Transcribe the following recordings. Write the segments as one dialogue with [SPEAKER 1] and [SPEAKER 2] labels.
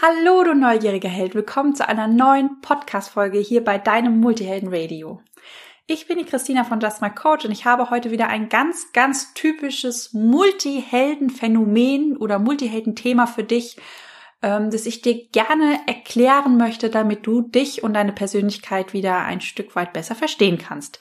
[SPEAKER 1] Hallo, du neugieriger Held. Willkommen zu einer neuen Podcast-Folge hier bei deinem Multihelden Radio. Ich bin die Christina von Just My Coach und ich habe heute wieder ein ganz, ganz typisches Multihelden-Phänomen oder Multihelden-Thema für dich, ähm, das ich dir gerne erklären möchte, damit du dich und deine Persönlichkeit wieder ein Stück weit besser verstehen kannst.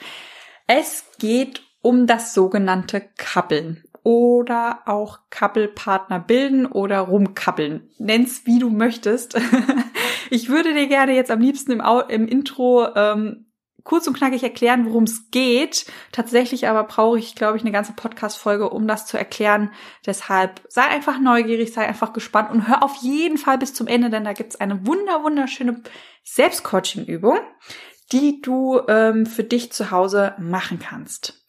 [SPEAKER 1] Es geht um das sogenannte Kappeln oder auch Kappelpartner bilden oder rumkappeln. Nenn's wie du möchtest. ich würde dir gerne jetzt am liebsten im, im Intro ähm, kurz und knackig erklären, worum es geht. Tatsächlich aber brauche ich, glaube ich, eine ganze Podcast-Folge, um das zu erklären. Deshalb sei einfach neugierig, sei einfach gespannt und hör auf jeden Fall bis zum Ende, denn da gibt's eine wunder wunderschöne Selbstcoaching-Übung, die du ähm, für dich zu Hause machen kannst.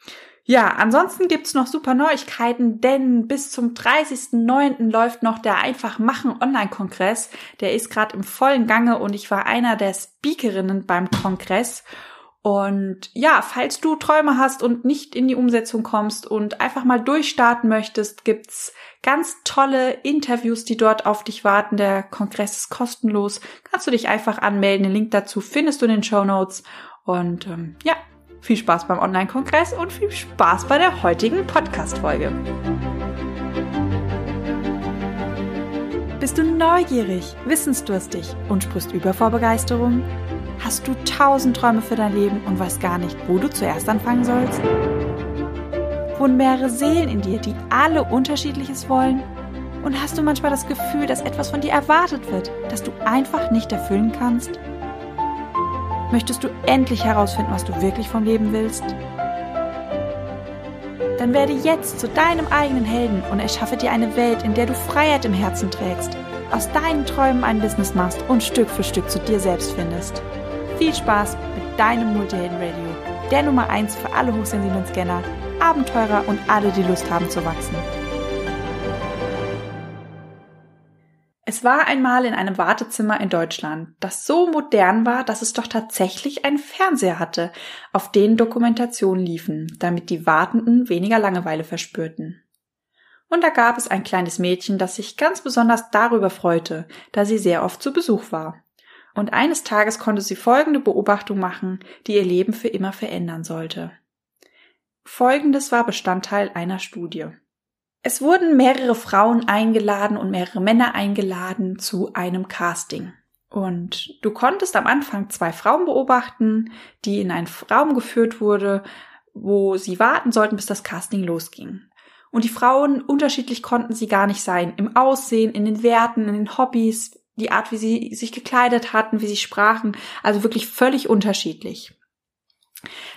[SPEAKER 1] Ja, ansonsten gibt's noch super Neuigkeiten, denn bis zum 30.09. läuft noch der Einfach Machen Online-Kongress. Der ist gerade im vollen Gange und ich war einer der Speakerinnen beim Kongress. Und ja, falls du Träume hast und nicht in die Umsetzung kommst und einfach mal durchstarten möchtest, gibt's ganz tolle Interviews, die dort auf dich warten. Der Kongress ist kostenlos. Kannst du dich einfach anmelden. Den Link dazu findest du in den Show Notes. Und ähm, ja, viel Spaß beim Online-Kongress und viel Spaß bei der heutigen Podcast-Folge. Bist du neugierig, wissensdurstig und sprichst über vor Begeisterung? Hast du tausend Träume für dein Leben und weißt gar nicht, wo du zuerst anfangen sollst? Wohnen mehrere Seelen in dir, die alle unterschiedliches wollen? Und hast du manchmal das Gefühl, dass etwas von dir erwartet wird, das du einfach nicht erfüllen kannst? Möchtest du endlich herausfinden, was du wirklich vom Leben willst? Dann werde jetzt zu deinem eigenen Helden und erschaffe dir eine Welt, in der du Freiheit im Herzen trägst, aus deinen Träumen ein Business machst und Stück für Stück zu dir selbst findest. Viel Spaß mit deinem Multihelden Radio, der Nummer 1 für alle hochsensiblen Scanner, Abenteurer und alle, die Lust haben zu wachsen. Es war einmal in einem Wartezimmer in Deutschland, das so modern war, dass es doch tatsächlich einen Fernseher hatte, auf den Dokumentationen liefen, damit die Wartenden weniger Langeweile verspürten. Und da gab es ein kleines Mädchen, das sich ganz besonders darüber freute, da sie sehr oft zu Besuch war. Und eines Tages konnte sie folgende Beobachtung machen, die ihr Leben für immer verändern sollte. Folgendes war Bestandteil einer Studie. Es wurden mehrere Frauen eingeladen und mehrere Männer eingeladen zu einem Casting. Und du konntest am Anfang zwei Frauen beobachten, die in einen Raum geführt wurde, wo sie warten sollten, bis das Casting losging. Und die Frauen, unterschiedlich konnten sie gar nicht sein. Im Aussehen, in den Werten, in den Hobbys, die Art, wie sie sich gekleidet hatten, wie sie sprachen. Also wirklich völlig unterschiedlich.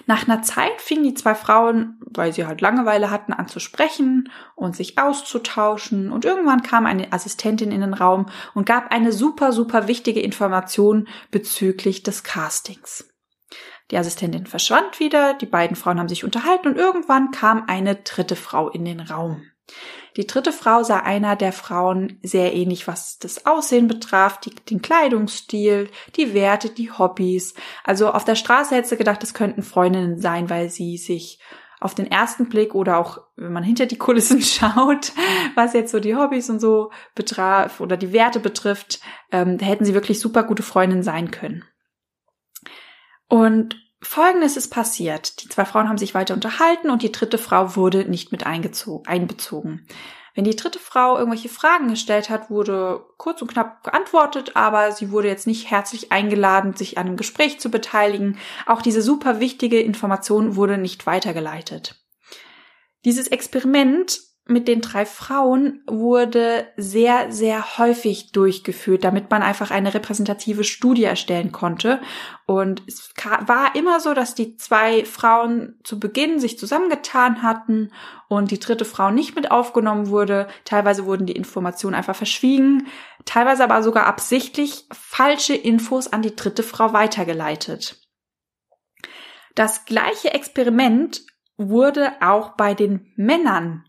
[SPEAKER 1] Nach einer Zeit fingen die zwei Frauen, weil sie halt Langeweile hatten, an zu sprechen und sich auszutauschen und irgendwann kam eine Assistentin in den Raum und gab eine super, super wichtige Information bezüglich des Castings. Die Assistentin verschwand wieder, die beiden Frauen haben sich unterhalten und irgendwann kam eine dritte Frau in den Raum. Die dritte Frau sah einer der Frauen sehr ähnlich, was das Aussehen betraf, die, den Kleidungsstil, die Werte, die Hobbys. Also auf der Straße hätte sie gedacht, das könnten Freundinnen sein, weil sie sich auf den ersten Blick oder auch wenn man hinter die Kulissen schaut, was jetzt so die Hobbys und so betraf oder die Werte betrifft, ähm, hätten sie wirklich super gute Freundinnen sein können. Und Folgendes ist passiert. Die zwei Frauen haben sich weiter unterhalten und die dritte Frau wurde nicht mit einbezogen. Wenn die dritte Frau irgendwelche Fragen gestellt hat, wurde kurz und knapp geantwortet, aber sie wurde jetzt nicht herzlich eingeladen, sich an einem Gespräch zu beteiligen. Auch diese super wichtige Information wurde nicht weitergeleitet. Dieses Experiment mit den drei Frauen wurde sehr, sehr häufig durchgeführt, damit man einfach eine repräsentative Studie erstellen konnte. Und es war immer so, dass die zwei Frauen zu Beginn sich zusammengetan hatten und die dritte Frau nicht mit aufgenommen wurde. Teilweise wurden die Informationen einfach verschwiegen, teilweise aber sogar absichtlich falsche Infos an die dritte Frau weitergeleitet. Das gleiche Experiment wurde auch bei den Männern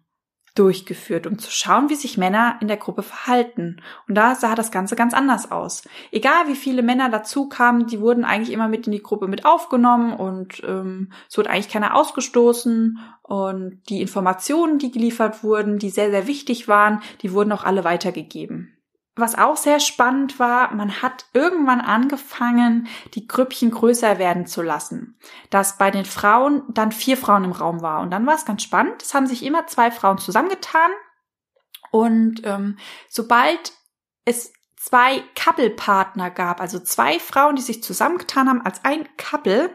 [SPEAKER 1] durchgeführt, um zu schauen, wie sich Männer in der Gruppe verhalten. Und da sah das Ganze ganz anders aus. Egal wie viele Männer dazu kamen, die wurden eigentlich immer mit in die Gruppe mit aufgenommen und ähm, es wurde eigentlich keiner ausgestoßen. Und die Informationen, die geliefert wurden, die sehr, sehr wichtig waren, die wurden auch alle weitergegeben. Was auch sehr spannend war, man hat irgendwann angefangen, die Grüppchen größer werden zu lassen. Dass bei den Frauen dann vier Frauen im Raum war. Und dann war es ganz spannend. Es haben sich immer zwei Frauen zusammengetan. Und ähm, sobald es zwei Couple-Partner gab, also zwei Frauen, die sich zusammengetan haben als ein Couple,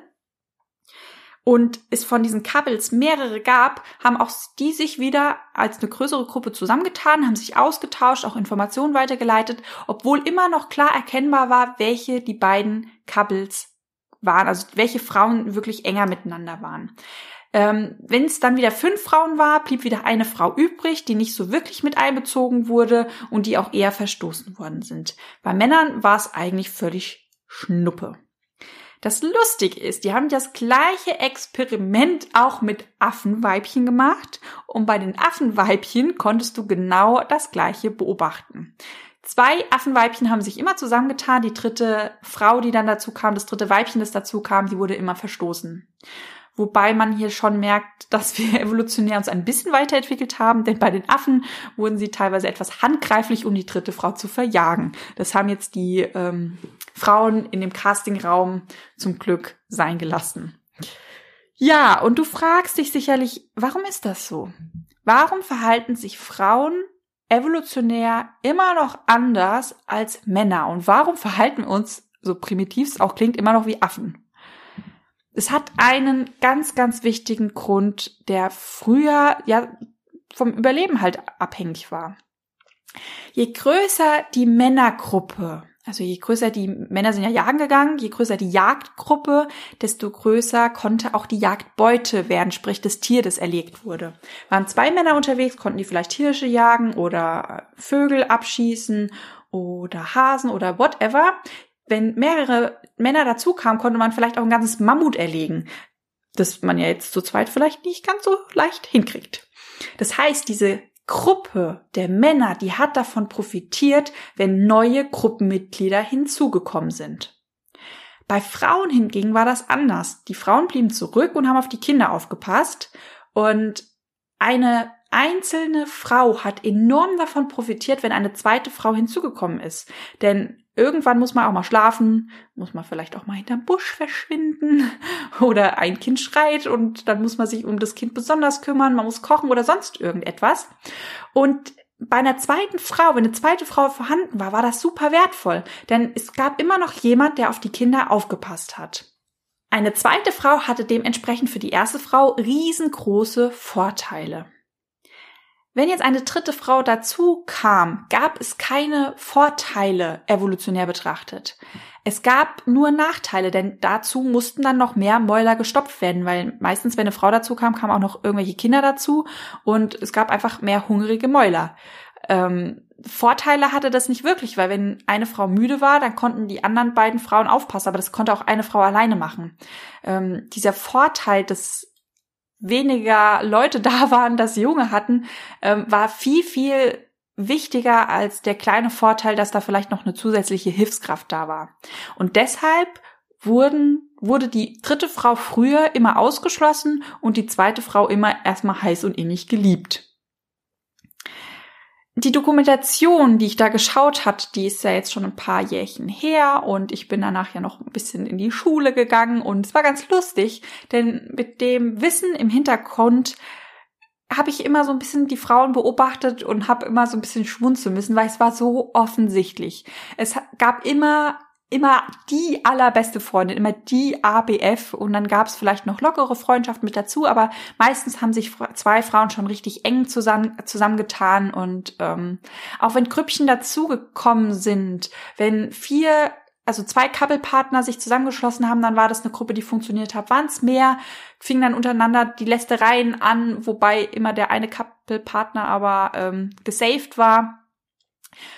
[SPEAKER 1] und es von diesen Couples mehrere gab, haben auch die sich wieder als eine größere Gruppe zusammengetan, haben sich ausgetauscht, auch Informationen weitergeleitet, obwohl immer noch klar erkennbar war, welche die beiden Couples waren, also welche Frauen wirklich enger miteinander waren. Ähm, Wenn es dann wieder fünf Frauen war, blieb wieder eine Frau übrig, die nicht so wirklich mit einbezogen wurde und die auch eher verstoßen worden sind. Bei Männern war es eigentlich völlig Schnuppe. Das lustig ist, die haben das gleiche Experiment auch mit Affenweibchen gemacht und bei den Affenweibchen konntest du genau das gleiche beobachten. Zwei Affenweibchen haben sich immer zusammengetan, die dritte Frau, die dann dazu kam, das dritte Weibchen, das dazu kam, die wurde immer verstoßen. Wobei man hier schon merkt, dass wir evolutionär uns ein bisschen weiterentwickelt haben, denn bei den Affen wurden sie teilweise etwas handgreiflich, um die dritte Frau zu verjagen. Das haben jetzt die ähm, Frauen in dem Castingraum zum Glück sein gelassen. Ja, und du fragst dich sicherlich, warum ist das so? Warum verhalten sich Frauen evolutionär immer noch anders als Männer? Und warum verhalten wir uns, so primitiv es auch klingt, immer noch wie Affen? Es hat einen ganz, ganz wichtigen Grund, der früher ja vom Überleben halt abhängig war. Je größer die Männergruppe, also je größer die Männer sind ja jagen gegangen, je größer die Jagdgruppe, desto größer konnte auch die Jagdbeute werden, sprich das Tier, das erlegt wurde. Waren zwei Männer unterwegs, konnten die vielleicht Hirsche jagen oder Vögel abschießen oder Hasen oder whatever wenn mehrere Männer dazu kamen, konnte man vielleicht auch ein ganzes Mammut erlegen, das man ja jetzt zu zweit vielleicht nicht ganz so leicht hinkriegt. Das heißt, diese Gruppe der Männer, die hat davon profitiert, wenn neue Gruppenmitglieder hinzugekommen sind. Bei Frauen hingegen war das anders. Die Frauen blieben zurück und haben auf die Kinder aufgepasst und eine einzelne Frau hat enorm davon profitiert, wenn eine zweite Frau hinzugekommen ist. Denn irgendwann muss man auch mal schlafen, muss man vielleicht auch mal hinterm Busch verschwinden oder ein Kind schreit und dann muss man sich um das Kind besonders kümmern, man muss kochen oder sonst irgendetwas. Und bei einer zweiten Frau, wenn eine zweite Frau vorhanden war, war das super wertvoll, denn es gab immer noch jemand, der auf die Kinder aufgepasst hat. Eine zweite Frau hatte dementsprechend für die erste Frau riesengroße Vorteile. Wenn jetzt eine dritte Frau dazu kam, gab es keine Vorteile evolutionär betrachtet. Es gab nur Nachteile, denn dazu mussten dann noch mehr Mäuler gestopft werden, weil meistens, wenn eine Frau dazu kam, kamen auch noch irgendwelche Kinder dazu und es gab einfach mehr hungrige Mäuler. Ähm, Vorteile hatte das nicht wirklich, weil wenn eine Frau müde war, dann konnten die anderen beiden Frauen aufpassen, aber das konnte auch eine Frau alleine machen. Ähm, dieser Vorteil des weniger Leute da waren, dass Junge hatten, ähm, war viel, viel wichtiger als der kleine Vorteil, dass da vielleicht noch eine zusätzliche Hilfskraft da war. Und deshalb wurden, wurde die dritte Frau früher immer ausgeschlossen und die zweite Frau immer erstmal heiß und innig geliebt die Dokumentation, die ich da geschaut hat, die ist ja jetzt schon ein paar Jährchen her und ich bin danach ja noch ein bisschen in die Schule gegangen und es war ganz lustig, denn mit dem Wissen im Hintergrund habe ich immer so ein bisschen die Frauen beobachtet und habe immer so ein bisschen schmunzeln müssen, weil es war so offensichtlich. Es gab immer immer die allerbeste Freundin, immer die ABF und dann gab es vielleicht noch lockere Freundschaft mit dazu, aber meistens haben sich zwei Frauen schon richtig eng zusammen, zusammengetan und ähm, auch wenn Grüppchen dazugekommen sind, wenn vier also zwei Couple-Partner sich zusammengeschlossen haben, dann war das eine Gruppe, die funktioniert hat. Waren es mehr, fingen dann untereinander die Lästereien an, wobei immer der eine Couple-Partner aber ähm, gesaved war.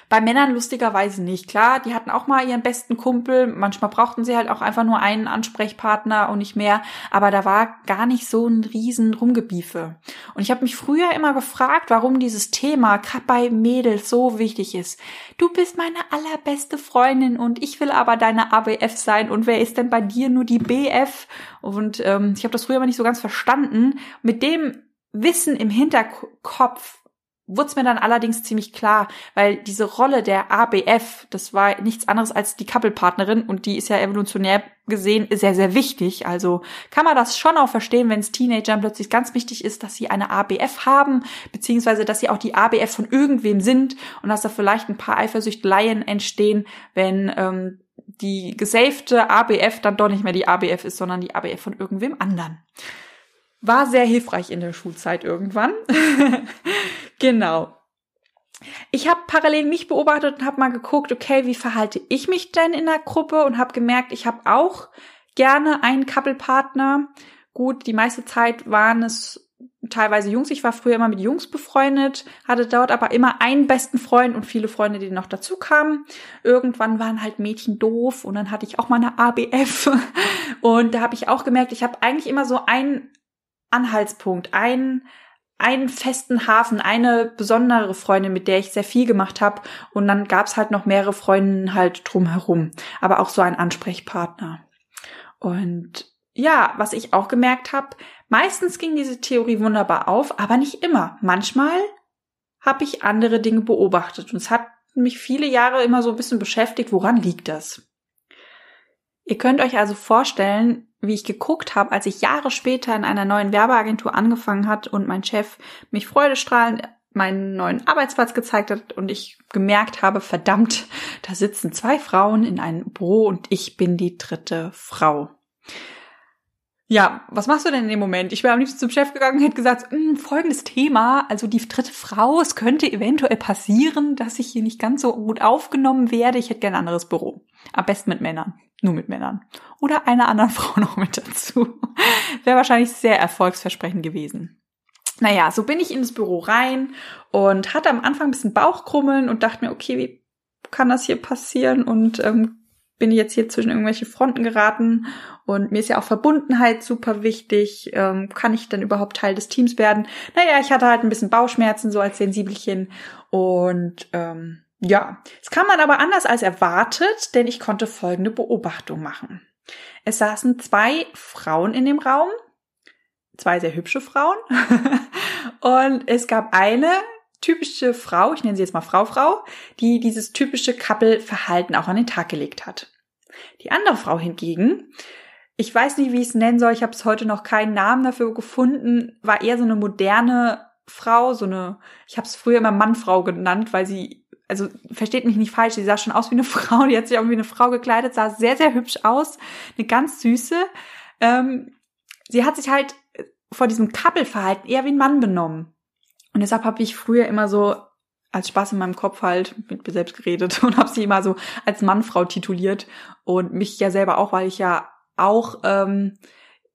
[SPEAKER 1] Bei Männern lustigerweise nicht. Klar, die hatten auch mal ihren besten Kumpel. Manchmal brauchten sie halt auch einfach nur einen Ansprechpartner und nicht mehr. Aber da war gar nicht so ein riesen Rumgebiefe. Und ich habe mich früher immer gefragt, warum dieses Thema gerade bei Mädels so wichtig ist. Du bist meine allerbeste Freundin und ich will aber deine ABF sein. Und wer ist denn bei dir nur die BF? Und ähm, ich habe das früher immer nicht so ganz verstanden. Mit dem Wissen im Hinterkopf wurde es mir dann allerdings ziemlich klar, weil diese Rolle der ABF, das war nichts anderes als die Couple-Partnerin und die ist ja evolutionär gesehen sehr, sehr wichtig. Also kann man das schon auch verstehen, wenn es Teenagern plötzlich ganz wichtig ist, dass sie eine ABF haben, beziehungsweise dass sie auch die ABF von irgendwem sind und dass da vielleicht ein paar Eifersüchteleien entstehen, wenn ähm, die gesafte ABF dann doch nicht mehr die ABF ist, sondern die ABF von irgendwem anderen. War sehr hilfreich in der Schulzeit irgendwann. genau. Ich habe parallel mich beobachtet und habe mal geguckt, okay, wie verhalte ich mich denn in der Gruppe und habe gemerkt, ich habe auch gerne einen Couple-Partner. Gut, die meiste Zeit waren es teilweise Jungs. Ich war früher immer mit Jungs befreundet, hatte dort aber immer einen besten Freund und viele Freunde, die noch dazu kamen. Irgendwann waren halt Mädchen doof und dann hatte ich auch mal eine ABF und da habe ich auch gemerkt, ich habe eigentlich immer so einen Anhaltspunkt, einen einen festen Hafen, eine besondere Freundin, mit der ich sehr viel gemacht habe. Und dann gab's halt noch mehrere Freundinnen halt drumherum. Aber auch so ein Ansprechpartner. Und ja, was ich auch gemerkt habe, meistens ging diese Theorie wunderbar auf, aber nicht immer. Manchmal habe ich andere Dinge beobachtet. Und es hat mich viele Jahre immer so ein bisschen beschäftigt, woran liegt das? Ihr könnt euch also vorstellen, wie ich geguckt habe, als ich Jahre später in einer neuen Werbeagentur angefangen hat und mein Chef mich freudestrahlend meinen neuen Arbeitsplatz gezeigt hat und ich gemerkt habe, verdammt, da sitzen zwei Frauen in einem Büro und ich bin die dritte Frau. Ja, was machst du denn in dem Moment? Ich wäre am liebsten zum Chef gegangen und hätte gesagt, hm, folgendes Thema, also die dritte Frau, es könnte eventuell passieren, dass ich hier nicht ganz so gut aufgenommen werde. Ich hätte gerne ein anderes Büro. Am besten mit Männern. Nur mit Männern. Oder einer anderen Frau noch mit dazu. Wäre wahrscheinlich sehr erfolgsversprechend gewesen. Naja, so bin ich ins Büro rein und hatte am Anfang ein bisschen Bauchkrummeln und dachte mir, okay, wie kann das hier passieren? Und ähm, bin jetzt hier zwischen irgendwelche Fronten geraten und mir ist ja auch Verbundenheit super wichtig. Ähm, kann ich denn überhaupt Teil des Teams werden? Naja, ich hatte halt ein bisschen Bauchschmerzen so als Sensibelchen und ähm, ja, es kam dann aber anders als erwartet, denn ich konnte folgende Beobachtung machen. Es saßen zwei Frauen in dem Raum, zwei sehr hübsche Frauen und es gab eine, typische Frau, ich nenne sie jetzt mal Frau Frau, die dieses typische Couple-Verhalten auch an den Tag gelegt hat. Die andere Frau hingegen, ich weiß nicht, wie ich es nennen soll, ich habe es heute noch keinen Namen dafür gefunden, war eher so eine moderne Frau, so eine, ich habe es früher immer Mann-Frau genannt, weil sie, also versteht mich nicht falsch, sie sah schon aus wie eine Frau, die hat sich auch wie eine Frau gekleidet, sah sehr, sehr hübsch aus, eine ganz süße. Ähm, sie hat sich halt vor diesem Couple-Verhalten eher wie ein Mann benommen. Und deshalb habe ich früher immer so als Spaß in meinem Kopf halt mit mir selbst geredet und habe sie immer so als Mannfrau tituliert und mich ja selber auch, weil ich ja auch, ähm,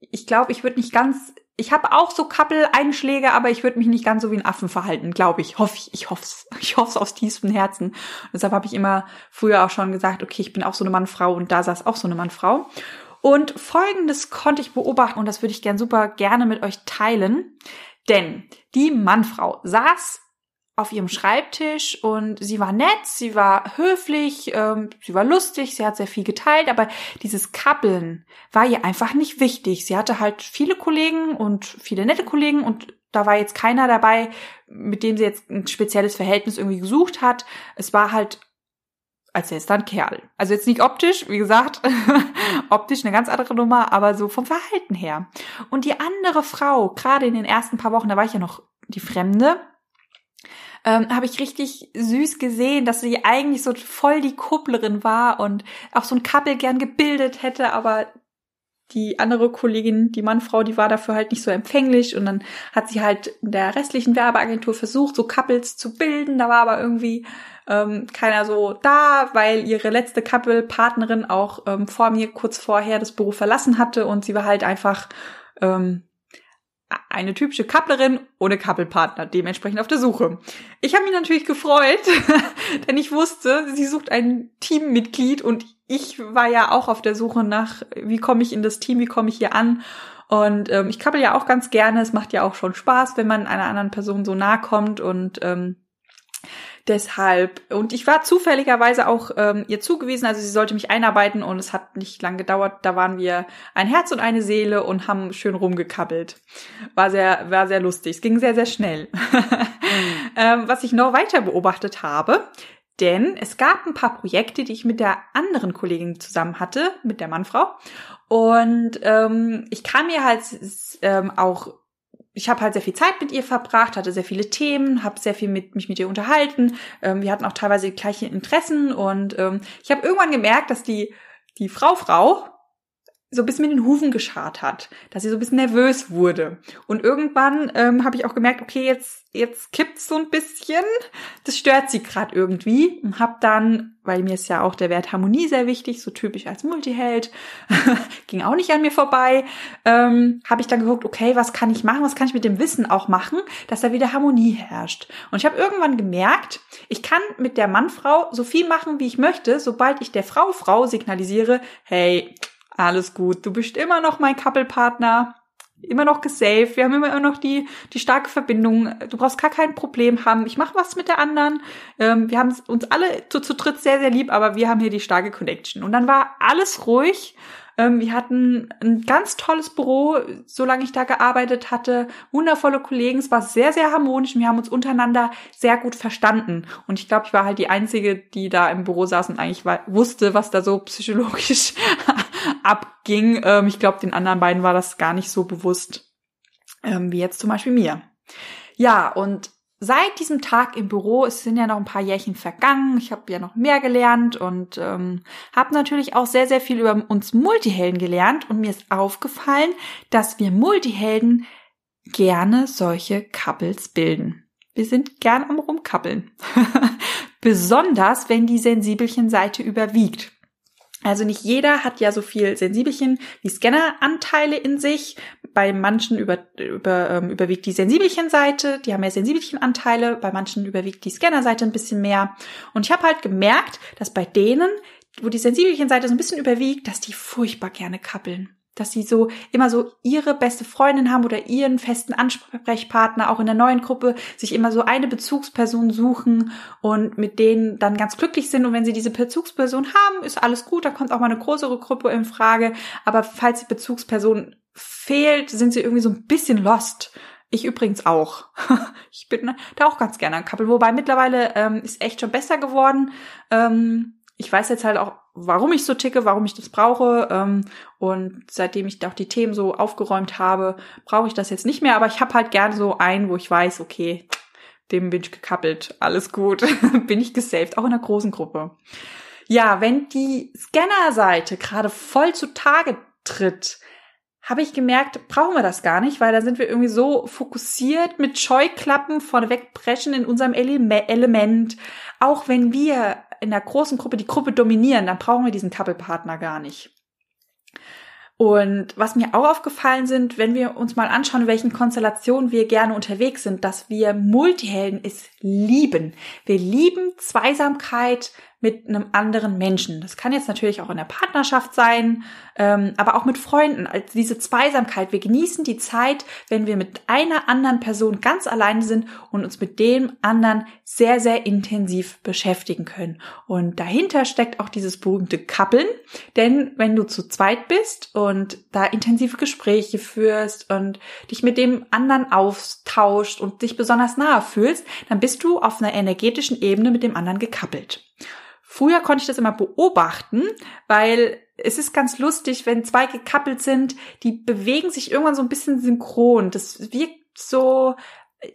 [SPEAKER 1] ich glaube, ich würde nicht ganz, ich habe auch so Couple-Einschläge, aber ich würde mich nicht ganz so wie ein Affen verhalten, glaube ich. Hoffe ich, ich hoffe es, ich hoffe es aus tiefstem Herzen. Und deshalb habe ich immer früher auch schon gesagt, okay, ich bin auch so eine Mannfrau und da saß auch so eine Mannfrau. Und folgendes konnte ich beobachten und das würde ich gern super gerne mit euch teilen. Denn die Mannfrau saß auf ihrem Schreibtisch und sie war nett, sie war höflich, ähm, sie war lustig, sie hat sehr viel geteilt, aber dieses Kappeln war ihr einfach nicht wichtig. Sie hatte halt viele Kollegen und viele nette Kollegen und da war jetzt keiner dabei, mit dem sie jetzt ein spezielles Verhältnis irgendwie gesucht hat. Es war halt als er ist dann Kerl. Also jetzt nicht optisch, wie gesagt, optisch eine ganz andere Nummer, aber so vom Verhalten her. Und die andere Frau, gerade in den ersten paar Wochen, da war ich ja noch die Fremde, ähm, habe ich richtig süß gesehen, dass sie eigentlich so voll die Kupplerin war und auch so ein Couple gern gebildet hätte, aber die andere Kollegin, die Mannfrau, die war dafür halt nicht so empfänglich und dann hat sie halt in der restlichen Werbeagentur versucht, so Couples zu bilden. Da war aber irgendwie ähm, keiner so da, weil ihre letzte Couple-Partnerin auch ähm, vor mir kurz vorher das Büro verlassen hatte und sie war halt einfach ähm, eine typische Couplerin ohne Couple-Partner, dementsprechend auf der Suche. Ich habe mich natürlich gefreut, denn ich wusste, sie sucht ein Teammitglied und ich war ja auch auf der Suche nach, wie komme ich in das Team, wie komme ich hier an. Und ähm, ich kappel ja auch ganz gerne. Es macht ja auch schon Spaß, wenn man einer anderen Person so nahe kommt. Und ähm, Deshalb, und ich war zufälligerweise auch ähm, ihr zugewiesen, also sie sollte mich einarbeiten und es hat nicht lang gedauert. Da waren wir ein Herz und eine Seele und haben schön rumgekabbelt. War sehr, war sehr lustig. Es ging sehr, sehr schnell. mhm. ähm, was ich noch weiter beobachtet habe, denn es gab ein paar Projekte, die ich mit der anderen Kollegin zusammen hatte, mit der Mannfrau. Und ähm, ich kam mir halt ähm, auch ich habe halt sehr viel Zeit mit ihr verbracht, hatte sehr viele Themen, habe sehr viel mit mich mit ihr unterhalten. Ähm, wir hatten auch teilweise gleiche Interessen und ähm, ich habe irgendwann gemerkt, dass die die Frau Frau so ein bisschen mit den Hufen geschart hat, dass sie so ein bisschen nervös wurde. Und irgendwann ähm, habe ich auch gemerkt, okay, jetzt jetzt kippt's so ein bisschen. Das stört sie gerade irgendwie. Und hab dann, weil mir ist ja auch der Wert Harmonie sehr wichtig, so typisch als Multiheld, ging auch nicht an mir vorbei, ähm, habe ich dann geguckt, okay, was kann ich machen, was kann ich mit dem Wissen auch machen, dass da wieder Harmonie herrscht. Und ich habe irgendwann gemerkt, ich kann mit der Mannfrau so viel machen, wie ich möchte, sobald ich der Frau Frau signalisiere, hey, alles gut, du bist immer noch mein Couple-Partner, immer noch gesaved, wir haben immer noch die, die starke Verbindung, du brauchst gar kein Problem haben, ich mache was mit der anderen, ähm, wir haben uns alle zu, zu dritt sehr, sehr lieb, aber wir haben hier die starke Connection. Und dann war alles ruhig ähm, wir hatten ein ganz tolles Büro, solange ich da gearbeitet hatte. Wundervolle Kollegen. Es war sehr, sehr harmonisch. Wir haben uns untereinander sehr gut verstanden. Und ich glaube, ich war halt die Einzige, die da im Büro saß und eigentlich war, wusste, was da so psychologisch abging. Ähm, ich glaube, den anderen beiden war das gar nicht so bewusst, ähm, wie jetzt zum Beispiel mir. Ja, und seit diesem Tag im Büro, es sind ja noch ein paar Jährchen vergangen, ich habe ja noch mehr gelernt und ähm, habe natürlich auch sehr, sehr viel über uns Multihelden gelernt und mir ist aufgefallen, dass wir Multihelden gerne solche Couples bilden. Wir sind gern am Rumkappeln. Besonders, wenn die Sensibelchen-Seite überwiegt. Also nicht jeder hat ja so viel Sensibelchen wie Scanneranteile in sich. Bei manchen über, über, ähm, überwiegt die Sensibelchen-Seite, die haben mehr Sensibelchen-Anteile, bei manchen überwiegt die Scanner-Seite ein bisschen mehr. Und ich habe halt gemerkt, dass bei denen, wo die Sensibelchen-Seite so ein bisschen überwiegt, dass die furchtbar gerne kappeln dass sie so immer so ihre beste Freundin haben oder ihren festen Ansprechpartner, auch in der neuen Gruppe, sich immer so eine Bezugsperson suchen und mit denen dann ganz glücklich sind. Und wenn sie diese Bezugsperson haben, ist alles gut, da kommt auch mal eine größere Gruppe in Frage. Aber falls die Bezugsperson fehlt, sind sie irgendwie so ein bisschen lost. Ich übrigens auch. ich bin da auch ganz gerne ein Couple. Wobei mittlerweile ähm, ist echt schon besser geworden. Ähm, ich weiß jetzt halt auch, warum ich so ticke, warum ich das brauche. Ähm, und seitdem ich auch die Themen so aufgeräumt habe, brauche ich das jetzt nicht mehr. Aber ich habe halt gerne so einen, wo ich weiß, okay, dem bin ich gekappelt, alles gut, bin ich gesaved, auch in einer großen Gruppe. Ja, wenn die Scanner-Seite gerade voll zutage tritt, habe ich gemerkt, brauchen wir das gar nicht, weil da sind wir irgendwie so fokussiert mit Scheuklappen vorneweg brechen in unserem Element. Auch wenn wir in der großen Gruppe die Gruppe dominieren, dann brauchen wir diesen Couple-Partner gar nicht. Und was mir auch aufgefallen sind, wenn wir uns mal anschauen, in welchen Konstellationen wir gerne unterwegs sind, dass wir Multihelden es lieben. Wir lieben Zweisamkeit, mit einem anderen Menschen. Das kann jetzt natürlich auch in der Partnerschaft sein, ähm, aber auch mit Freunden. Also diese Zweisamkeit. Wir genießen die Zeit, wenn wir mit einer anderen Person ganz alleine sind und uns mit dem anderen sehr, sehr intensiv beschäftigen können. Und dahinter steckt auch dieses berühmte Kappeln. Denn wenn du zu zweit bist und da intensive Gespräche führst und dich mit dem anderen austauscht und dich besonders nahe fühlst, dann bist du auf einer energetischen Ebene mit dem anderen gekappelt. Früher konnte ich das immer beobachten, weil es ist ganz lustig, wenn zwei gekappelt sind, die bewegen sich irgendwann so ein bisschen synchron. Das wirkt so,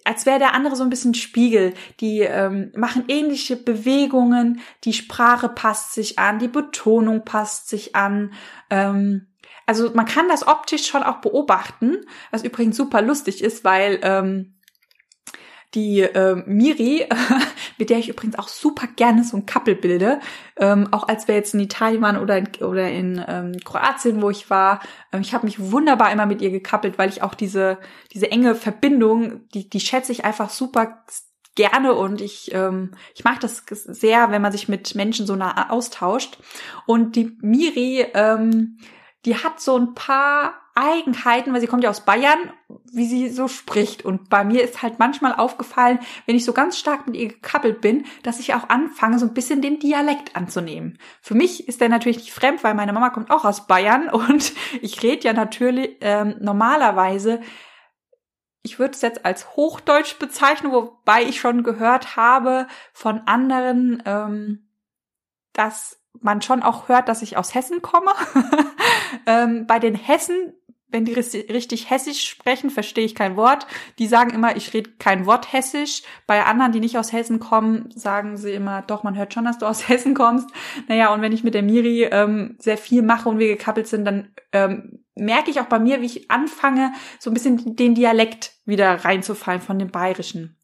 [SPEAKER 1] als wäre der andere so ein bisschen Spiegel. Die ähm, machen ähnliche Bewegungen, die Sprache passt sich an, die Betonung passt sich an. Ähm, also man kann das optisch schon auch beobachten, was übrigens super lustig ist, weil ähm, die äh, Miri, mit der ich übrigens auch super gerne so ein Couple bilde, ähm, auch als wir jetzt in Italien waren oder in, oder in ähm, Kroatien, wo ich war, ähm, ich habe mich wunderbar immer mit ihr gekappelt, weil ich auch diese diese enge Verbindung, die die schätze ich einfach super gerne und ich ähm, ich mag das sehr, wenn man sich mit Menschen so nah austauscht. Und die Miri ähm, die hat so ein paar Eigenheiten, weil sie kommt ja aus Bayern, wie sie so spricht. Und bei mir ist halt manchmal aufgefallen, wenn ich so ganz stark mit ihr gekappelt bin, dass ich auch anfange, so ein bisschen den Dialekt anzunehmen. Für mich ist der natürlich nicht fremd, weil meine Mama kommt auch aus Bayern und ich rede ja natürlich ähm, normalerweise ich würde es jetzt als Hochdeutsch bezeichnen, wobei ich schon gehört habe von anderen, ähm, dass man schon auch hört, dass ich aus Hessen komme. ähm, bei den Hessen, wenn die richtig hessisch sprechen, verstehe ich kein Wort. Die sagen immer, ich rede kein Wort hessisch. Bei anderen, die nicht aus Hessen kommen, sagen sie immer, doch, man hört schon, dass du aus Hessen kommst. Naja, und wenn ich mit der Miri ähm, sehr viel mache und wir gekappelt sind, dann ähm, merke ich auch bei mir, wie ich anfange, so ein bisschen den Dialekt wieder reinzufallen von dem Bayerischen.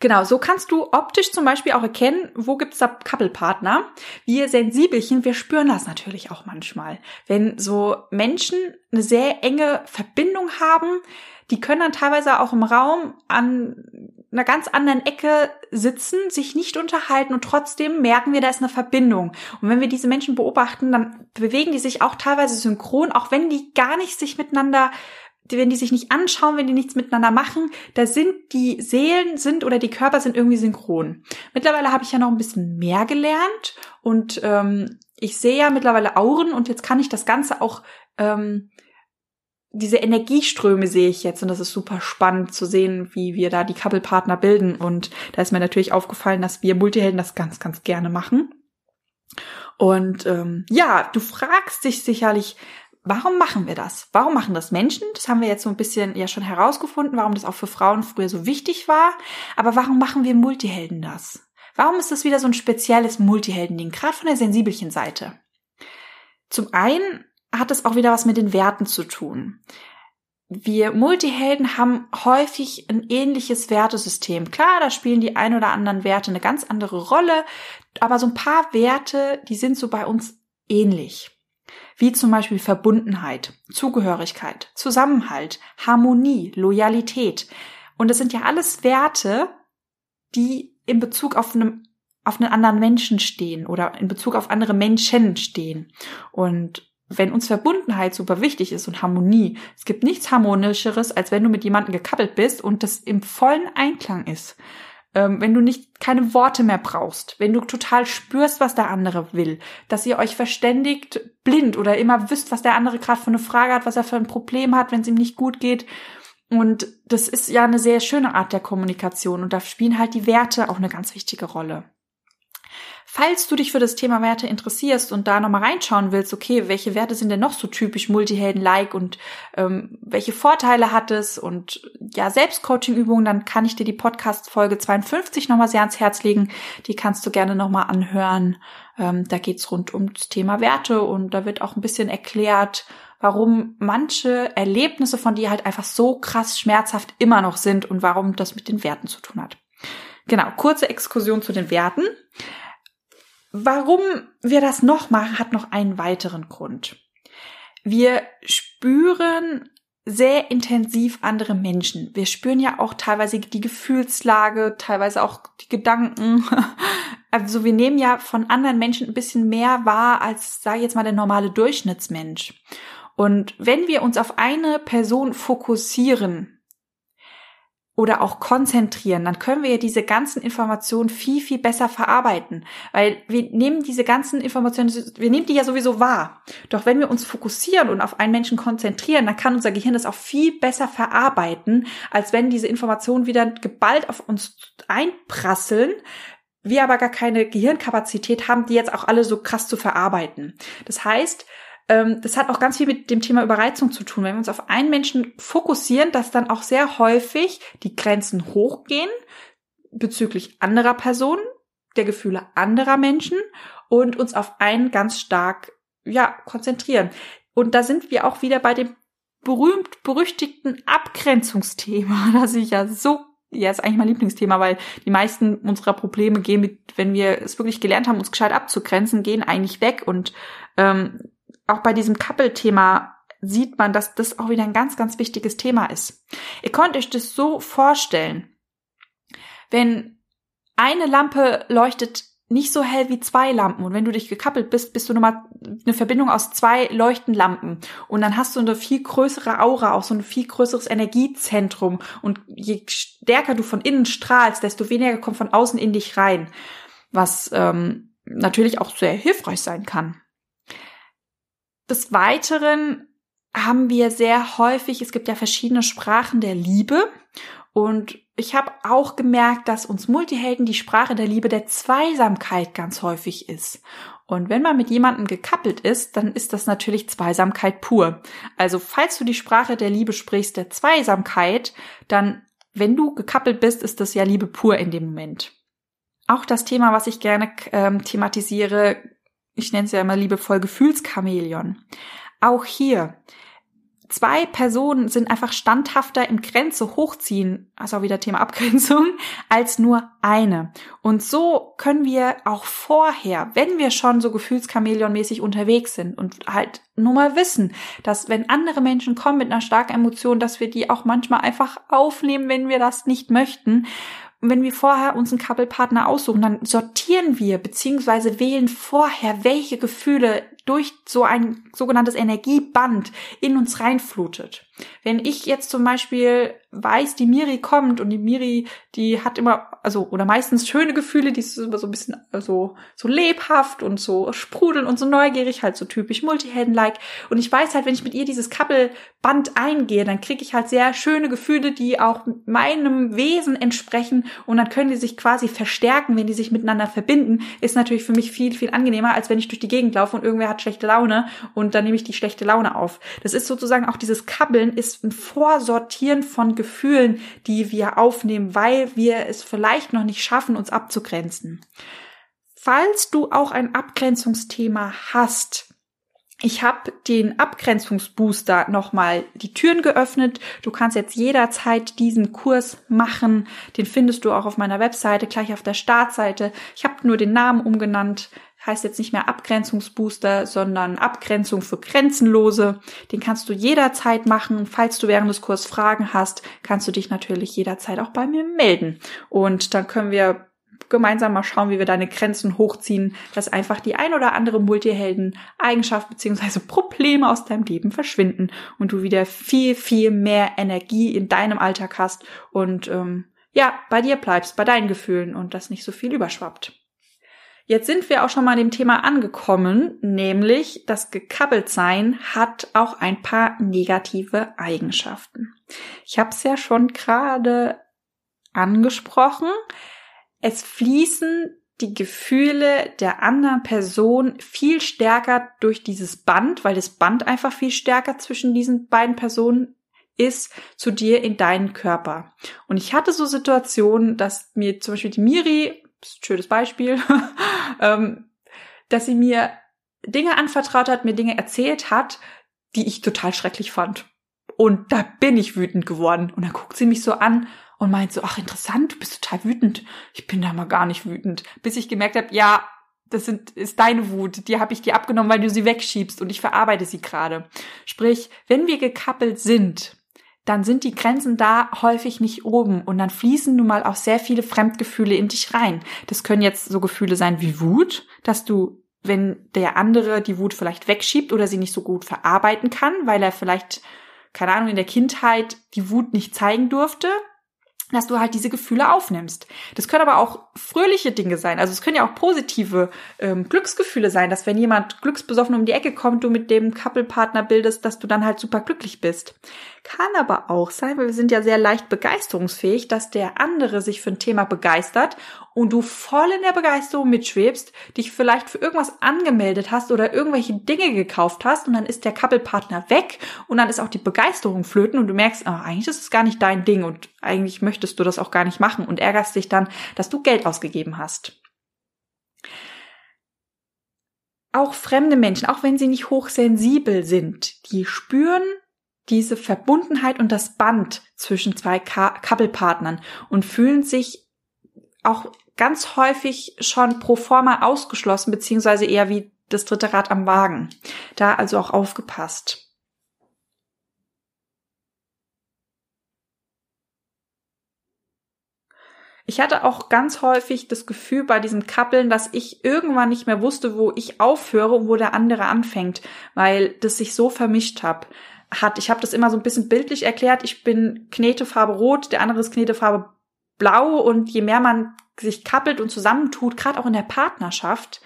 [SPEAKER 1] Genau, so kannst du optisch zum Beispiel auch erkennen, wo gibt's da Couple-Partner. Wir Sensibelchen, wir spüren das natürlich auch manchmal. Wenn so Menschen eine sehr enge Verbindung haben, die können dann teilweise auch im Raum an einer ganz anderen Ecke sitzen, sich nicht unterhalten und trotzdem merken wir, da ist eine Verbindung. Und wenn wir diese Menschen beobachten, dann bewegen die sich auch teilweise synchron, auch wenn die gar nicht sich miteinander wenn die sich nicht anschauen, wenn die nichts miteinander machen, da sind die Seelen sind oder die Körper sind irgendwie synchron. Mittlerweile habe ich ja noch ein bisschen mehr gelernt und ähm, ich sehe ja mittlerweile Auren und jetzt kann ich das Ganze auch ähm, diese Energieströme sehe ich jetzt und das ist super spannend zu sehen, wie wir da die Couple-Partner bilden und da ist mir natürlich aufgefallen, dass wir Multihelden das ganz, ganz gerne machen. Und ähm, ja, du fragst dich sicherlich, warum machen wir das? Warum machen das Menschen? Das haben wir jetzt so ein bisschen ja schon herausgefunden, warum das auch für Frauen früher so wichtig war. Aber warum machen wir Multihelden das? Warum ist das wieder so ein spezielles Multihelden-Ding, gerade von der sensibelchen Seite? Zum einen hat es auch wieder was mit den Werten zu tun. Wir Multihelden haben häufig ein ähnliches Wertesystem. Klar, da spielen die ein oder anderen Werte eine ganz andere Rolle, aber so ein paar Werte, die sind so bei uns ähnlich wie zum Beispiel Verbundenheit, Zugehörigkeit, Zusammenhalt, Harmonie, Loyalität. Und das sind ja alles Werte, die in Bezug auf einem auf einen anderen Menschen stehen oder in Bezug auf andere Menschen stehen. Und wenn uns Verbundenheit super wichtig ist und Harmonie, es gibt nichts harmonischeres, als wenn du mit jemandem gekappelt bist und das im vollen Einklang ist ähm, wenn du nicht keine Worte mehr brauchst, wenn du total spürst, was der andere will, dass ihr euch verständigt blind oder immer wisst, was der andere gerade für eine Frage hat, was er für ein Problem hat, wenn es ihm nicht gut geht. Und das ist ja eine sehr schöne Art der Kommunikation und da spielen halt die Werte auch eine ganz wichtige Rolle. Falls du dich für das Thema Werte interessierst und da nochmal reinschauen willst, okay, welche Werte sind denn noch so typisch Multihelden-like und ähm, welche Vorteile hat es und ja, Selbstcoaching-Übungen, dann kann ich dir die Podcast-Folge 52 nochmal sehr ans Herz legen. Die kannst du gerne nochmal anhören. Ähm, da geht's rund um das Thema Werte und da wird auch ein bisschen erklärt, warum manche Erlebnisse von dir halt einfach so krass schmerzhaft immer noch sind und warum das mit den Werten zu tun hat. Genau, kurze Exkursion zu den Werten. Warum wir das noch machen, hat noch einen weiteren Grund. Wir spüren sehr intensiv andere Menschen. Wir spüren ja auch teilweise die Gefühlslage, teilweise auch die Gedanken. Also wir nehmen ja von anderen Menschen ein bisschen mehr wahr als, sage ich jetzt mal, der normale Durchschnittsmensch. Und wenn wir uns auf eine Person fokussieren, oder auch konzentrieren, dann können wir ja diese ganzen Informationen viel, viel besser verarbeiten. Weil wir nehmen diese ganzen Informationen, wir nehmen die ja sowieso wahr. Doch wenn wir uns fokussieren und auf einen Menschen konzentrieren, dann kann unser Gehirn das auch viel besser verarbeiten, als wenn diese Informationen wieder geballt auf uns einprasseln, wir aber gar keine Gehirnkapazität haben, die jetzt auch alle so krass zu verarbeiten. Das heißt, das hat auch ganz viel mit dem Thema Überreizung zu tun. Wenn wir uns auf einen Menschen fokussieren, dass dann auch sehr häufig die Grenzen hochgehen bezüglich anderer Personen, der Gefühle anderer Menschen und uns auf einen ganz stark, ja, konzentrieren. Und da sind wir auch wieder bei dem berühmt berüchtigten Abgrenzungsthema, das ich ja so ja, ist eigentlich mein Lieblingsthema, weil die meisten unserer Probleme gehen mit, wenn wir es wirklich gelernt haben, uns gescheit abzugrenzen, gehen eigentlich weg und ähm, auch bei diesem Couple-Thema sieht man, dass das auch wieder ein ganz, ganz wichtiges Thema ist. Ihr könnt euch das so vorstellen, wenn eine Lampe leuchtet nicht so hell wie zwei Lampen. Und wenn du dich gekappelt bist, bist du nochmal eine Verbindung aus zwei leuchtenden Lampen. Und dann hast du eine viel größere Aura, auch so ein viel größeres Energiezentrum. Und je stärker du von innen strahlst, desto weniger kommt von außen in dich rein. Was ähm, natürlich auch sehr hilfreich sein kann. Des Weiteren haben wir sehr häufig, es gibt ja verschiedene Sprachen der Liebe. Und ich habe auch gemerkt, dass uns Multihelden die Sprache der Liebe der Zweisamkeit ganz häufig ist. Und wenn man mit jemandem gekappelt ist, dann ist das natürlich Zweisamkeit pur. Also falls du die Sprache der Liebe sprichst, der Zweisamkeit, dann, wenn du gekappelt bist, ist das ja Liebe pur in dem Moment. Auch das Thema, was ich gerne ähm, thematisiere, ich nenne es ja immer liebevoll Gefühlschamäleon. Auch hier, zwei Personen sind einfach standhafter im Grenze hochziehen, also auch wieder Thema Abgrenzung, als nur eine. Und so können wir auch vorher, wenn wir schon so gefühlschamäleonmäßig unterwegs sind und halt nur mal wissen, dass wenn andere Menschen kommen mit einer starken Emotion, dass wir die auch manchmal einfach aufnehmen, wenn wir das nicht möchten wenn wir vorher uns einen Couple-Partner aussuchen, dann sortieren wir beziehungsweise wählen vorher, welche Gefühle durch so ein sogenanntes Energieband in uns reinflutet. Wenn ich jetzt zum Beispiel weiß, die Miri kommt und die Miri, die hat immer, also, oder meistens schöne Gefühle, die ist immer so ein bisschen so, so lebhaft und so sprudeln und so neugierig, halt so typisch Multihelden-like. Und ich weiß halt, wenn ich mit ihr dieses Couple-Band eingehe, dann kriege ich halt sehr schöne Gefühle, die auch meinem Wesen entsprechen und dann können die sich quasi verstärken, wenn die sich miteinander verbinden, ist natürlich für mich viel, viel angenehmer, als wenn ich durch die Gegend laufe und irgendwer hat schlechte Laune und dann nehme ich die schlechte Laune auf. Das ist sozusagen auch dieses Kabbeln ist ein Vorsortieren von Gefühlen, die wir aufnehmen, weil wir es vielleicht noch nicht schaffen, uns abzugrenzen. Falls du auch ein Abgrenzungsthema hast, ich habe den Abgrenzungsbooster nochmal die Türen geöffnet. Du kannst jetzt jederzeit diesen Kurs machen. Den findest du auch auf meiner Webseite, gleich auf der Startseite. Ich habe nur den Namen umgenannt heißt jetzt nicht mehr Abgrenzungsbooster, sondern Abgrenzung für Grenzenlose. Den kannst du jederzeit machen. Falls du während des Kurs Fragen hast, kannst du dich natürlich jederzeit auch bei mir melden. Und dann können wir gemeinsam mal schauen, wie wir deine Grenzen hochziehen, dass einfach die ein oder andere Multihelden-Eigenschaft beziehungsweise Probleme aus deinem Leben verschwinden und du wieder viel, viel mehr Energie in deinem Alltag hast und ähm, ja, bei dir bleibst, bei deinen Gefühlen und das nicht so viel überschwappt. Jetzt sind wir auch schon mal dem Thema angekommen, nämlich das Gekabbeltsein hat auch ein paar negative Eigenschaften. Ich habe es ja schon gerade angesprochen. Es fließen die Gefühle der anderen Person viel stärker durch dieses Band, weil das Band einfach viel stärker zwischen diesen beiden Personen ist zu dir in deinen Körper. Und ich hatte so Situationen, dass mir zum Beispiel die Miri schönes Beispiel, ähm, dass sie mir Dinge anvertraut hat, mir Dinge erzählt hat, die ich total schrecklich fand. Und da bin ich wütend geworden. Und dann guckt sie mich so an und meint so, ach interessant, du bist total wütend. Ich bin da mal gar nicht wütend. Bis ich gemerkt habe, ja, das sind, ist deine Wut, die habe ich dir abgenommen, weil du sie wegschiebst und ich verarbeite sie gerade. Sprich, wenn wir gekappelt sind, dann sind die Grenzen da häufig nicht oben und dann fließen nun mal auch sehr viele Fremdgefühle in dich rein. Das können jetzt so Gefühle sein wie Wut, dass du, wenn der andere die Wut vielleicht wegschiebt oder sie nicht so gut verarbeiten kann, weil er vielleicht, keine Ahnung, in der Kindheit die Wut nicht zeigen durfte, dass du halt diese Gefühle aufnimmst. Das können aber auch fröhliche Dinge sein. Also es können ja auch positive ähm, Glücksgefühle sein, dass wenn jemand glücksbesoffen um die Ecke kommt, du mit dem Couple-Partner bildest, dass du dann halt super glücklich bist. Kann aber auch sein, weil wir sind ja sehr leicht begeisterungsfähig, dass der andere sich für ein Thema begeistert und du voll in der Begeisterung mitschwebst, dich vielleicht für irgendwas angemeldet hast oder irgendwelche Dinge gekauft hast und dann ist der Couple-Partner weg und dann ist auch die Begeisterung flöten und du merkst, oh, eigentlich ist es gar nicht dein Ding und eigentlich möchtest du das auch gar nicht machen und ärgerst dich dann, dass du Geld ausgegeben hast. Auch fremde Menschen, auch wenn sie nicht hochsensibel sind, die spüren diese Verbundenheit und das Band zwischen zwei Couple-Partnern und fühlen sich auch ganz häufig schon pro forma ausgeschlossen, beziehungsweise eher wie das dritte Rad am Wagen. Da also auch aufgepasst. Ich hatte auch ganz häufig das Gefühl bei diesem Kappeln, dass ich irgendwann nicht mehr wusste, wo ich aufhöre und wo der andere anfängt, weil das sich so vermischt hab, hat. Ich habe das immer so ein bisschen bildlich erklärt. Ich bin Knetefarbe rot, der andere ist Knetefarbe blau und je mehr man sich kappelt und zusammentut, gerade auch in der Partnerschaft,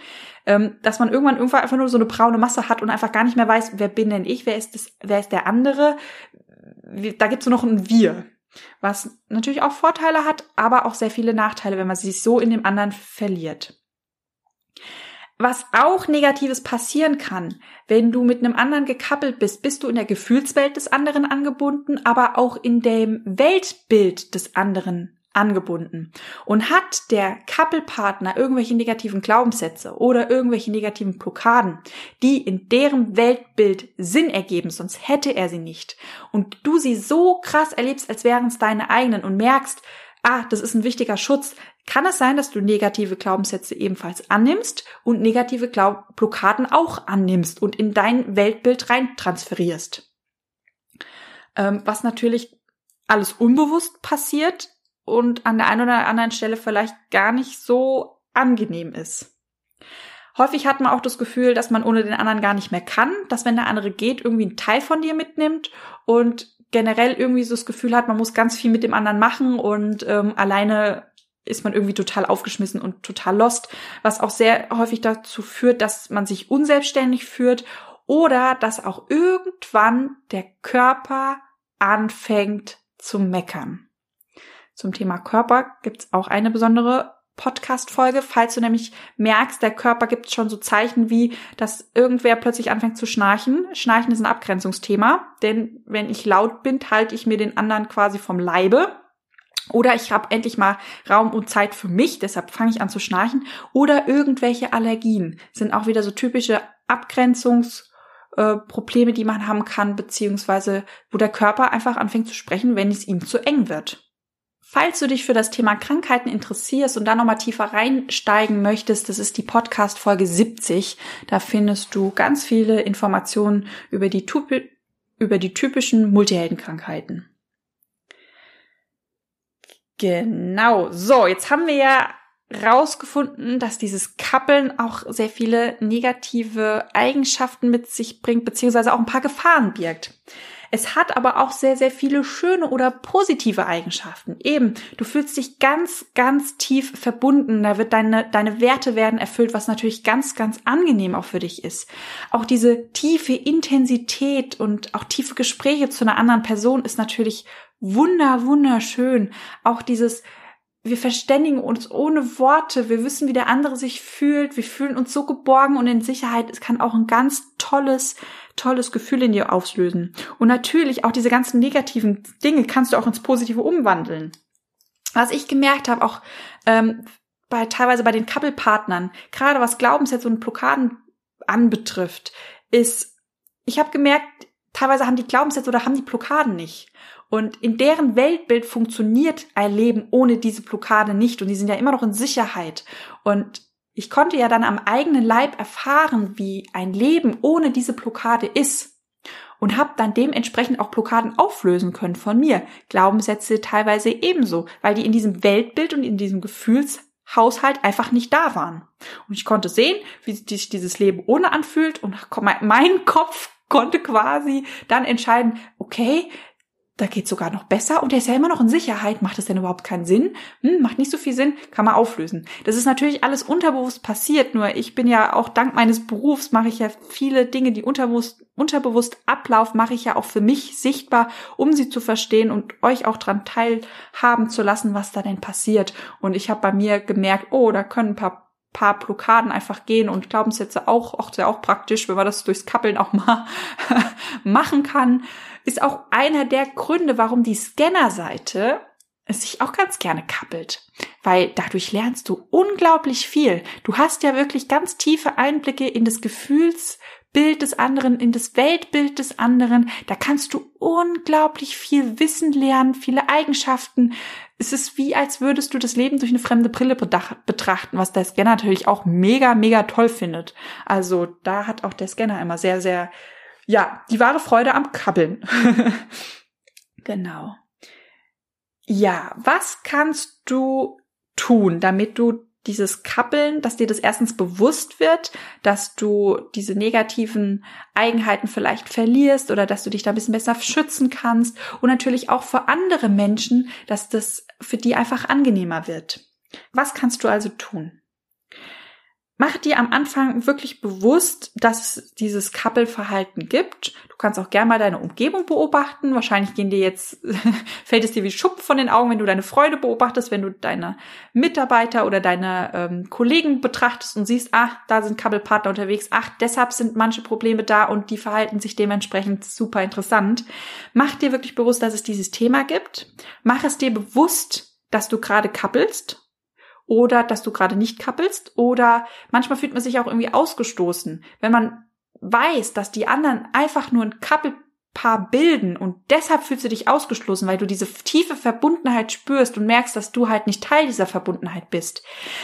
[SPEAKER 1] ähm, dass man irgendwann irgendwann einfach nur so eine braune Masse hat und einfach gar nicht mehr weiß, wer bin denn ich, wer ist das, wer ist der andere. Da gibt's nur noch ein Wir was natürlich auch Vorteile hat, aber auch sehr viele Nachteile, wenn man sich so in dem anderen verliert. Was auch Negatives passieren kann, wenn du mit einem anderen gekappelt bist, bist du in der Gefühlswelt des anderen angebunden, aber auch in dem Weltbild des anderen angebunden. Und hat der Kappelpartner irgendwelche negativen Glaubenssätze oder irgendwelche negativen Blockaden, die in deren Weltbild Sinn ergeben, sonst hätte er sie nicht. Und du sie so krass erlebst, als wären es deine eigenen und merkst, ah, das ist ein wichtiger Schutz, kann es sein, dass du negative Glaubenssätze ebenfalls annimmst und negative Glaub Blockaden auch annimmst und in dein Weltbild rein transferierst. Ähm, was natürlich alles unbewusst passiert, und an der einen oder anderen Stelle vielleicht gar nicht so angenehm ist. Häufig hat man auch das Gefühl, dass man ohne den anderen gar nicht mehr kann, dass wenn der andere geht, irgendwie ein Teil von dir mitnimmt und generell irgendwie so das Gefühl hat, man muss ganz viel mit dem anderen machen und ähm, alleine ist man irgendwie total aufgeschmissen und total lost, was auch sehr häufig dazu führt, dass man sich unselbstständig führt oder dass auch irgendwann der Körper anfängt zu meckern. Zum Thema Körper gibt's auch eine besondere Podcast-Folge, falls du nämlich merkst, der Körper gibt schon so Zeichen wie, dass irgendwer plötzlich anfängt zu schnarchen. Schnarchen ist ein Abgrenzungsthema, denn wenn ich laut bin, halte ich mir den anderen quasi vom Leibe. Oder ich habe endlich mal Raum und Zeit für mich, deshalb fange ich an zu schnarchen. Oder irgendwelche Allergien sind auch wieder so typische Abgrenzungsprobleme, äh, die man haben kann, beziehungsweise wo der Körper einfach anfängt zu sprechen, wenn es ihm zu eng wird. Falls du dich für das Thema Krankheiten interessierst und da nochmal tiefer reinsteigen möchtest, das ist die Podcast Folge 70. Da findest du ganz viele Informationen über die, über die typischen Multiheldenkrankheiten. Genau. So, jetzt haben wir ja rausgefunden, dass dieses Kappeln auch sehr viele negative Eigenschaften mit sich bringt, beziehungsweise auch ein paar Gefahren birgt. Es hat aber auch sehr, sehr viele schöne oder positive Eigenschaften. Eben, du fühlst dich ganz, ganz tief verbunden. Da wird deine, deine Werte werden erfüllt, was natürlich ganz, ganz angenehm auch für dich ist. Auch diese tiefe Intensität und auch tiefe Gespräche zu einer anderen Person ist natürlich wunder, wunderschön. Auch dieses, wir verständigen uns ohne Worte, wir wissen, wie der andere sich fühlt, wir fühlen uns so geborgen und in Sicherheit. Es kann auch ein ganz tolles, tolles Gefühl in dir auslösen. Und natürlich auch diese ganzen negativen Dinge kannst du auch ins Positive umwandeln. Was ich gemerkt habe, auch ähm, bei teilweise bei den Kappelpartnern, gerade was Glaubenssätze und Blockaden anbetrifft, ist, ich habe gemerkt, teilweise haben die Glaubenssätze oder haben die Blockaden nicht. Und in deren Weltbild funktioniert ein Leben ohne diese Blockade nicht. Und die sind ja immer noch in Sicherheit. Und ich konnte ja dann am eigenen Leib erfahren, wie ein Leben ohne diese Blockade ist. Und habe dann dementsprechend auch Blockaden auflösen können von mir. Glaubenssätze teilweise ebenso, weil die in diesem Weltbild und in diesem Gefühlshaushalt einfach nicht da waren. Und ich konnte sehen, wie sich dieses Leben ohne anfühlt und mein Kopf konnte quasi dann entscheiden, okay, da geht sogar noch besser und er ist ja immer noch in Sicherheit. Macht das denn überhaupt keinen Sinn? Hm, macht nicht so viel Sinn, kann man auflösen. Das ist natürlich alles unterbewusst passiert, nur ich bin ja auch dank meines Berufs mache ich ja viele Dinge, die unterbewusst, unterbewusst ablaufen, mache ich ja auch für mich sichtbar, um sie zu verstehen und euch auch dran teilhaben zu lassen, was da denn passiert. Und ich habe bei mir gemerkt, oh, da können ein paar paar Blockaden einfach gehen und Glaubenssätze auch, auch sehr auch praktisch, wenn man das durchs Kappeln auch mal machen kann ist auch einer der Gründe, warum die Scanner-Seite sich auch ganz gerne kappelt, weil dadurch lernst du unglaublich viel. Du hast ja wirklich ganz tiefe Einblicke in das Gefühlsbild des anderen, in das Weltbild des anderen. Da kannst du unglaublich viel Wissen lernen, viele Eigenschaften. Es ist wie, als würdest du das Leben durch eine fremde Brille betrachten, was der Scanner natürlich auch mega, mega toll findet. Also da hat auch der Scanner immer sehr, sehr ja, die wahre Freude am Kabbeln. genau. Ja, was kannst du tun, damit du dieses Kappeln, dass dir das erstens bewusst wird, dass du diese negativen Eigenheiten vielleicht verlierst oder dass du dich da ein bisschen besser schützen kannst und natürlich auch für andere Menschen, dass das für die einfach angenehmer wird. Was kannst du also tun? Mach dir am Anfang wirklich bewusst, dass es dieses Kappelverhalten gibt. Du kannst auch gerne mal deine Umgebung beobachten. Wahrscheinlich gehen dir jetzt, fällt es dir wie Schuppen von den Augen, wenn du deine Freude beobachtest, wenn du deine Mitarbeiter oder deine ähm, Kollegen betrachtest und siehst, ach, da sind Kappelpartner unterwegs, ach, deshalb sind manche Probleme da und die verhalten sich dementsprechend super interessant. Mach dir wirklich bewusst, dass es dieses Thema gibt. Mach es dir bewusst, dass du gerade kappelst oder dass du gerade nicht kappelst oder manchmal fühlt man sich auch irgendwie ausgestoßen, wenn man weiß, dass die anderen einfach nur ein Kappelpaar bilden und deshalb fühlst du dich ausgeschlossen, weil du diese tiefe Verbundenheit spürst und merkst, dass du halt nicht Teil dieser Verbundenheit bist,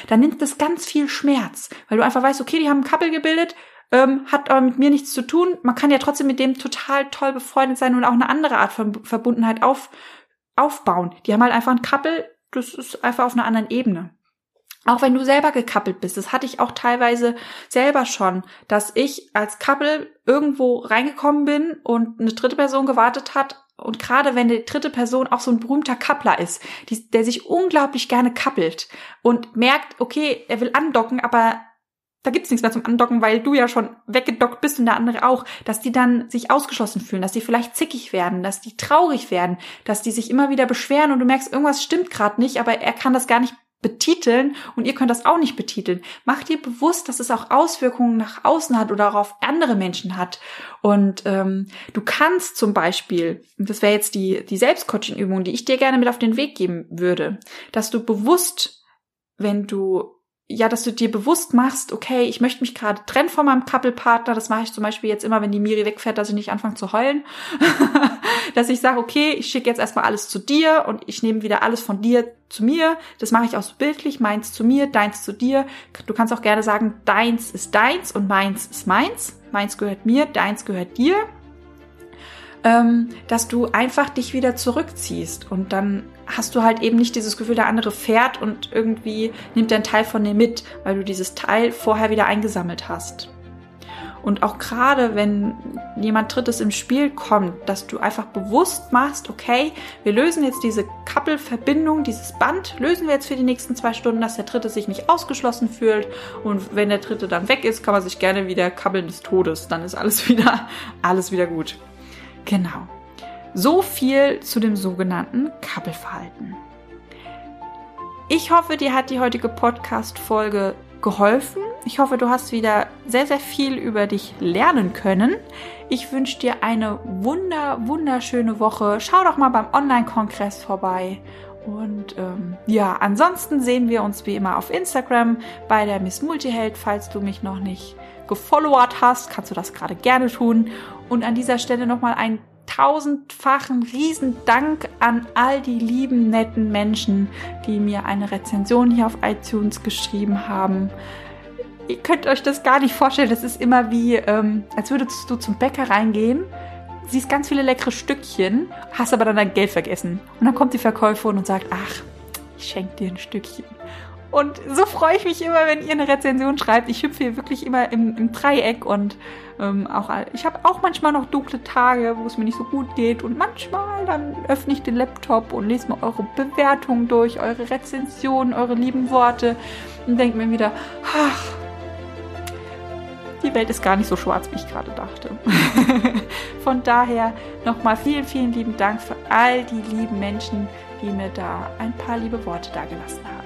[SPEAKER 1] dann nimmt das ganz viel Schmerz, weil du einfach weißt, okay, die haben ein Kappel gebildet, ähm, hat aber mit mir nichts zu tun. Man kann ja trotzdem mit dem total toll befreundet sein und auch eine andere Art von Verbundenheit auf, aufbauen. Die haben halt einfach ein Kappel, das ist einfach auf einer anderen Ebene. Auch wenn du selber gekappelt bist, das hatte ich auch teilweise selber schon, dass ich als Couple irgendwo reingekommen bin und eine dritte Person gewartet hat. Und gerade wenn die dritte Person auch so ein berühmter Kappler ist, die, der sich unglaublich gerne kappelt und merkt, okay, er will andocken, aber da gibt's nichts mehr zum Andocken, weil du ja schon weggedockt bist und der andere auch, dass die dann sich ausgeschlossen fühlen, dass die vielleicht zickig werden, dass die traurig werden, dass die sich immer wieder beschweren und du merkst, irgendwas stimmt gerade nicht, aber er kann das gar nicht betiteln und ihr könnt das auch nicht betiteln. Macht dir bewusst, dass es auch Auswirkungen nach außen hat oder auch auf andere Menschen hat. Und ähm, du kannst zum Beispiel, das wäre jetzt die, die Selbstcoaching-Übung, die ich dir gerne mit auf den Weg geben würde, dass du bewusst, wenn du ja, dass du dir bewusst machst, okay, ich möchte mich gerade trennen von meinem Couple-Partner. Das mache ich zum Beispiel jetzt immer, wenn die Miri wegfährt, dass ich nicht anfange zu heulen. dass ich sage, okay, ich schicke jetzt erstmal alles zu dir und ich nehme wieder alles von dir zu mir. Das mache ich auch so bildlich, meins zu mir, deins zu dir. Du kannst auch gerne sagen, deins ist deins und meins ist meins. Meins gehört mir, deins gehört dir ähm, dass du einfach dich wieder zurückziehst und dann hast du halt eben nicht dieses Gefühl, der andere fährt und irgendwie nimmt ein Teil von dir mit, weil du dieses Teil vorher wieder eingesammelt hast. Und auch gerade, wenn jemand Drittes im Spiel kommt, dass du einfach bewusst machst, okay, wir lösen jetzt diese Couple-Verbindung, dieses Band, lösen wir jetzt für die nächsten zwei Stunden, dass der Dritte sich nicht ausgeschlossen fühlt. Und wenn der Dritte dann weg ist, kann man sich gerne wieder kabbeln des Todes. Dann ist alles wieder, alles wieder gut. Genau. So viel zu dem sogenannten Kappelverhalten. Ich hoffe, dir hat die heutige Podcast-Folge geholfen. Ich hoffe, du hast wieder sehr, sehr viel über dich lernen können. Ich wünsche dir eine wunder, wunderschöne Woche. Schau doch mal beim Online-Kongress vorbei. Und ähm, ja, ansonsten sehen wir uns wie immer auf Instagram bei der Miss Multiheld. Falls du mich noch nicht gefollowert hast, kannst du das gerade gerne tun. Und an dieser Stelle nochmal ein tausendfachen Riesendank an all die lieben, netten Menschen, die mir eine Rezension hier auf iTunes geschrieben haben. Ihr könnt euch das gar nicht vorstellen. Das ist immer wie, ähm, als würdest du zum Bäcker reingehen, siehst ganz viele leckere Stückchen, hast aber dann dein Geld vergessen. Und dann kommt die Verkäuferin und sagt, ach, ich schenke dir ein Stückchen. Und so freue ich mich immer, wenn ihr eine Rezension schreibt. Ich hüpfe hier wirklich immer im, im Dreieck und ähm, auch ich habe auch manchmal noch dunkle Tage, wo es mir nicht so gut geht. Und manchmal dann öffne ich den Laptop und lese mal eure Bewertungen durch, eure Rezensionen, eure lieben Worte und denke mir wieder, ach, die Welt ist gar nicht so schwarz, wie ich gerade dachte. Von daher nochmal vielen, vielen lieben Dank für all die lieben Menschen, die mir da ein paar liebe Worte dagelassen haben.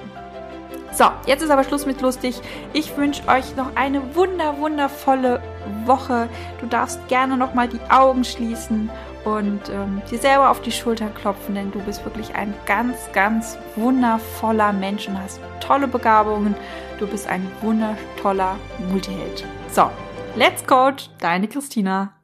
[SPEAKER 1] So, jetzt ist aber Schluss mit lustig. Ich wünsche euch noch eine wunder, wundervolle Woche. Du darfst gerne noch mal die Augen schließen und ähm, dir selber auf die Schulter klopfen, denn du bist wirklich ein ganz, ganz wundervoller Mensch und hast tolle Begabungen. Du bist ein wundertoller Multiheld. So, let's coach, deine Christina.